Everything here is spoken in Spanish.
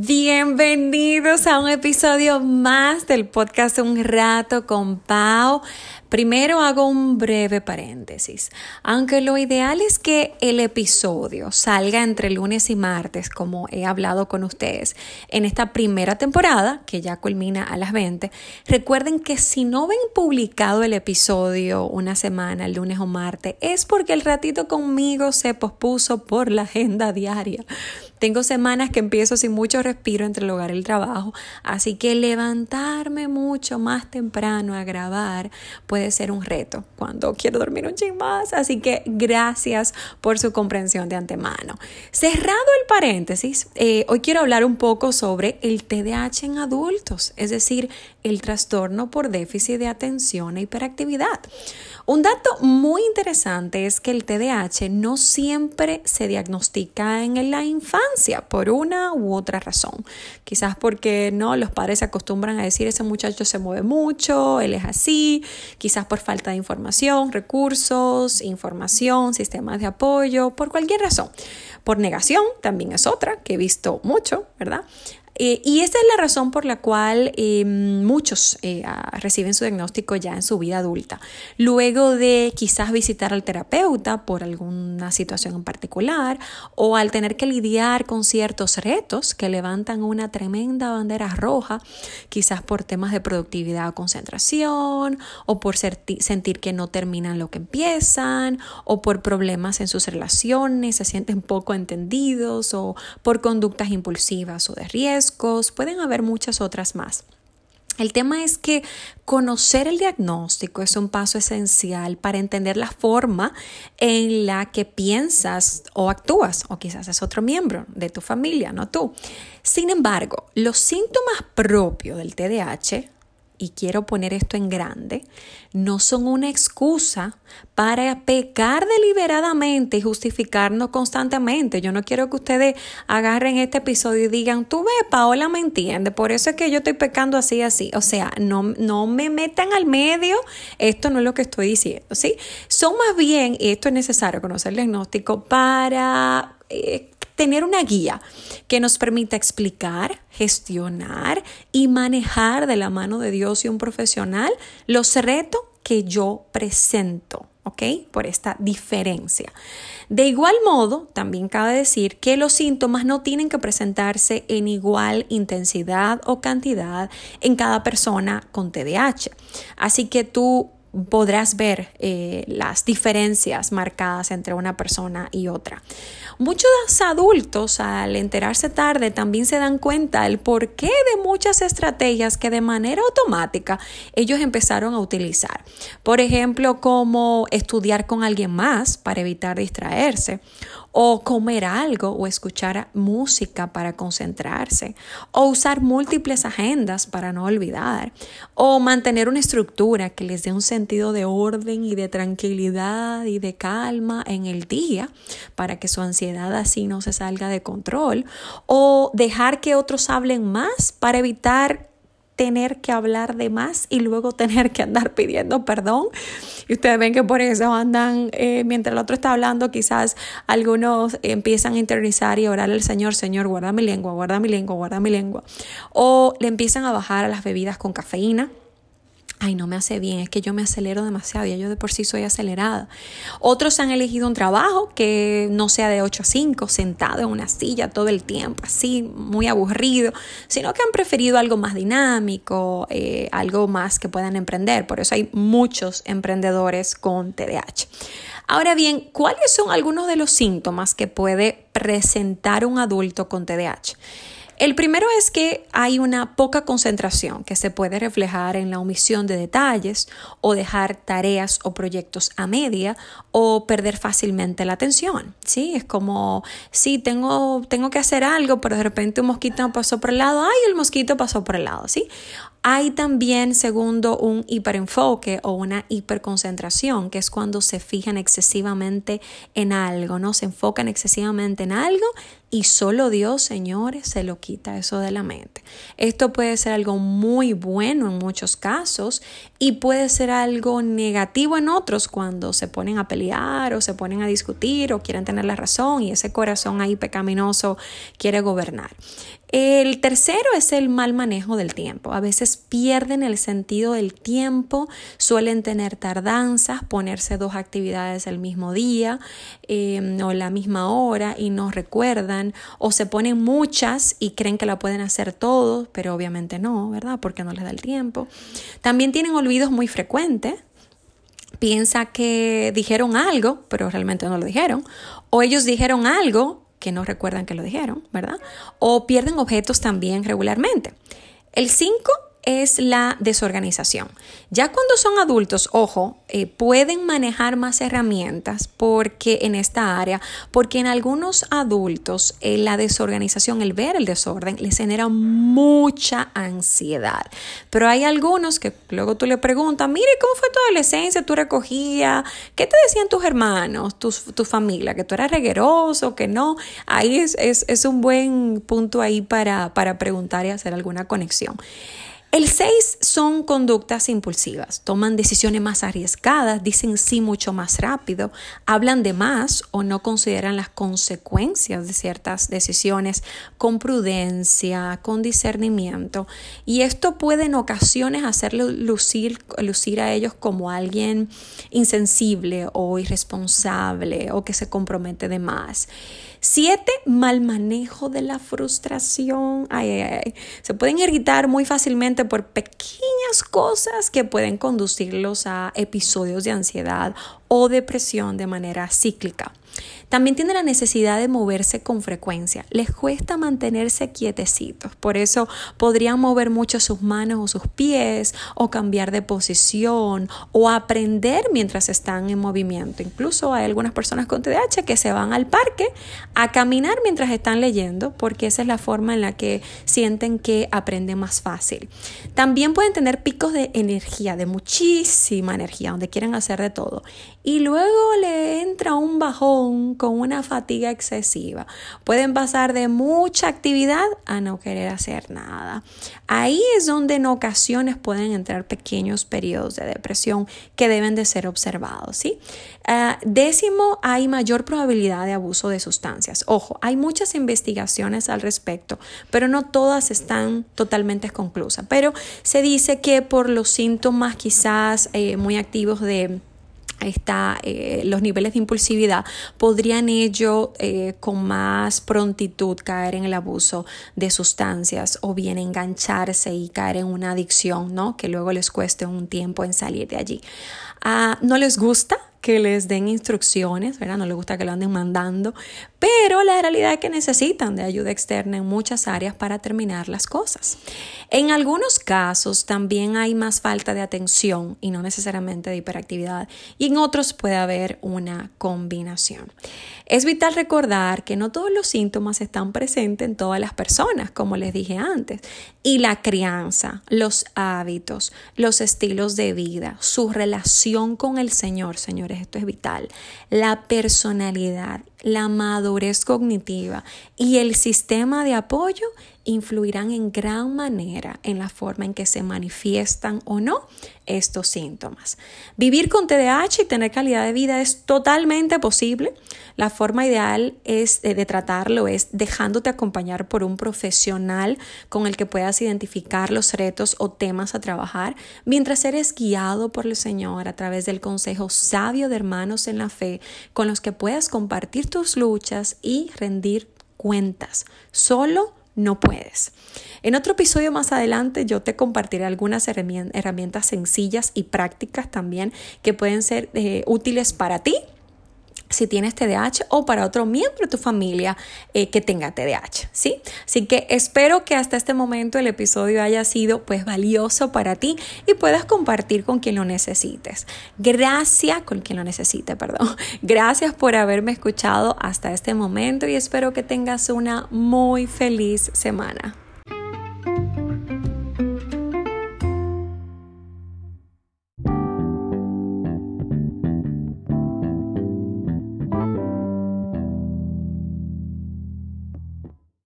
Bienvenidos a un episodio más del podcast Un rato con Pau. Primero hago un breve paréntesis. Aunque lo ideal es que el episodio salga entre lunes y martes, como he hablado con ustedes en esta primera temporada, que ya culmina a las 20, recuerden que si no ven publicado el episodio una semana, el lunes o martes, es porque el ratito conmigo se pospuso por la agenda diaria. Tengo semanas que empiezo sin mucho respiro entre el hogar y el trabajo, así que levantarme mucho más temprano a grabar puede ser un reto cuando quiero dormir un ching más. Así que gracias por su comprensión de antemano. Cerrado el paréntesis, eh, hoy quiero hablar un poco sobre el TDAH en adultos, es decir, el trastorno por déficit de atención e hiperactividad. Un dato muy interesante es que el TDAH no siempre se diagnostica en la infancia por una u otra razón. Quizás porque no los padres se acostumbran a decir ese muchacho se mueve mucho, él es así, quizás por falta de información, recursos, información, sistemas de apoyo, por cualquier razón. Por negación también es otra que he visto mucho, ¿verdad? Eh, y esa es la razón por la cual eh, muchos eh, reciben su diagnóstico ya en su vida adulta. Luego de quizás visitar al terapeuta por alguna situación en particular o al tener que lidiar con ciertos retos que levantan una tremenda bandera roja, quizás por temas de productividad o concentración o por sentir que no terminan lo que empiezan o por problemas en sus relaciones, se sienten poco entendidos o por conductas impulsivas o de riesgo pueden haber muchas otras más. El tema es que conocer el diagnóstico es un paso esencial para entender la forma en la que piensas o actúas, o quizás es otro miembro de tu familia, no tú. Sin embargo, los síntomas propios del TDAH y quiero poner esto en grande, no son una excusa para pecar deliberadamente y justificarnos constantemente. Yo no quiero que ustedes agarren este episodio y digan, tú ves, Paola me entiende, por eso es que yo estoy pecando así, así. O sea, no, no me metan al medio, esto no es lo que estoy diciendo, ¿sí? Son más bien, y esto es necesario conocer el diagnóstico para... Eh, tener una guía que nos permita explicar, gestionar y manejar de la mano de Dios y un profesional los retos que yo presento. ¿ok? Por esta diferencia. De igual modo, también cabe decir que los síntomas no tienen que presentarse en igual intensidad o cantidad en cada persona con TDAH. Así que tú podrás ver eh, las diferencias marcadas entre una persona y otra. Muchos adultos al enterarse tarde también se dan cuenta el porqué de muchas estrategias que de manera automática ellos empezaron a utilizar. Por ejemplo, como estudiar con alguien más para evitar distraerse o comer algo o escuchar música para concentrarse, o usar múltiples agendas para no olvidar, o mantener una estructura que les dé un sentido de orden y de tranquilidad y de calma en el día para que su ansiedad así no se salga de control, o dejar que otros hablen más para evitar tener que hablar de más y luego tener que andar pidiendo perdón. Y ustedes ven que por eso andan, eh, mientras el otro está hablando, quizás algunos empiezan a interiorizar y orar al Señor, Señor, guarda mi lengua, guarda mi lengua, guarda mi lengua. O le empiezan a bajar a las bebidas con cafeína ay, no me hace bien, es que yo me acelero demasiado, ya yo de por sí soy acelerada. Otros han elegido un trabajo que no sea de 8 a 5, sentado en una silla todo el tiempo, así, muy aburrido, sino que han preferido algo más dinámico, eh, algo más que puedan emprender. Por eso hay muchos emprendedores con TDAH. Ahora bien, ¿cuáles son algunos de los síntomas que puede presentar un adulto con TDAH? El primero es que hay una poca concentración que se puede reflejar en la omisión de detalles o dejar tareas o proyectos a media o perder fácilmente la atención. ¿sí? Es como, sí, tengo, tengo que hacer algo, pero de repente un mosquito pasó por el lado, ay, el mosquito pasó por el lado. ¿sí? Hay también, segundo, un hiperenfoque o una hiperconcentración, que es cuando se fijan excesivamente en algo, ¿no? Se enfocan excesivamente en algo y solo Dios, señores, se lo quita eso de la mente. Esto puede ser algo muy bueno en muchos casos y puede ser algo negativo en otros cuando se ponen a pelear o se ponen a discutir o quieren tener la razón y ese corazón ahí pecaminoso quiere gobernar. El tercero es el mal manejo del tiempo. A veces pierden el sentido del tiempo, suelen tener tardanzas, ponerse dos actividades el mismo día em, o la misma hora y no recuerdan, o se ponen muchas y creen que la pueden hacer todos, pero obviamente no, ¿verdad? Porque no les da el tiempo. También tienen olvidos muy frecuentes piensa que dijeron algo, pero realmente no lo dijeron, o ellos dijeron algo que no recuerdan que lo dijeron, ¿verdad? O pierden objetos también regularmente. El 5 es la desorganización. Ya cuando son adultos, ojo, eh, pueden manejar más herramientas porque en esta área, porque en algunos adultos eh, la desorganización, el ver el desorden, les genera mucha ansiedad. Pero hay algunos que luego tú le preguntas, mire, ¿cómo fue tu adolescencia? ¿Tú recogías? ¿Qué te decían tus hermanos, tu, tu familia? ¿Que tú eras regueroso? ¿Que no? Ahí es, es, es un buen punto ahí para, para preguntar y hacer alguna conexión. El 6 son conductas impulsivas, toman decisiones más arriesgadas, dicen sí mucho más rápido, hablan de más o no consideran las consecuencias de ciertas decisiones con prudencia, con discernimiento. Y esto puede en ocasiones hacerlo lucir, lucir a ellos como alguien insensible o irresponsable o que se compromete de más. Siete, mal manejo de la frustración. Ay, ay, ay. Se pueden irritar muy fácilmente por pequeñas cosas que pueden conducirlos a episodios de ansiedad o depresión de manera cíclica. También tiene la necesidad de moverse con frecuencia. Les cuesta mantenerse quietecitos. Por eso podrían mover mucho sus manos o sus pies o cambiar de posición o aprender mientras están en movimiento. Incluso hay algunas personas con TDAH que se van al parque a caminar mientras están leyendo porque esa es la forma en la que sienten que aprenden más fácil. También pueden tener picos de energía, de muchísima energía, donde quieren hacer de todo. Y luego le entra un bajón con una fatiga excesiva. Pueden pasar de mucha actividad a no querer hacer nada. Ahí es donde en ocasiones pueden entrar pequeños periodos de depresión que deben de ser observados. ¿sí? Ah, décimo, hay mayor probabilidad de abuso de sustancias. Ojo, hay muchas investigaciones al respecto, pero no todas están totalmente conclusas. Pero se dice que por los síntomas quizás eh, muy activos de está, eh, los niveles de impulsividad, podrían ello eh, con más prontitud caer en el abuso de sustancias o bien engancharse y caer en una adicción, ¿no? Que luego les cueste un tiempo en salir de allí. Ah, ¿No les gusta? que les den instrucciones, ¿verdad? No les gusta que lo anden mandando, pero la realidad es que necesitan de ayuda externa en muchas áreas para terminar las cosas. En algunos casos también hay más falta de atención y no necesariamente de hiperactividad, y en otros puede haber una combinación. Es vital recordar que no todos los síntomas están presentes en todas las personas, como les dije antes, y la crianza, los hábitos, los estilos de vida, su relación con el Señor, Señor esto es vital, la personalidad, la madurez cognitiva y el sistema de apoyo influirán en gran manera en la forma en que se manifiestan o no estos síntomas. Vivir con TDAH y tener calidad de vida es totalmente posible. La forma ideal es de, tratarlo es dejándote acompañar por un profesional con el que puedas identificar los retos o temas a trabajar mientras eres guiado por el Señor a través del consejo sabio de hermanos en la fe con los que puedas compartir tus luchas y rendir cuentas. Solo no puedes. En otro episodio más adelante yo te compartiré algunas herramientas sencillas y prácticas también que pueden ser eh, útiles para ti si tienes TDAH o para otro miembro de tu familia eh, que tenga TDAH, ¿sí? Así que espero que hasta este momento el episodio haya sido pues valioso para ti y puedas compartir con quien lo necesites. Gracias, con quien lo necesite, perdón. Gracias por haberme escuchado hasta este momento y espero que tengas una muy feliz semana.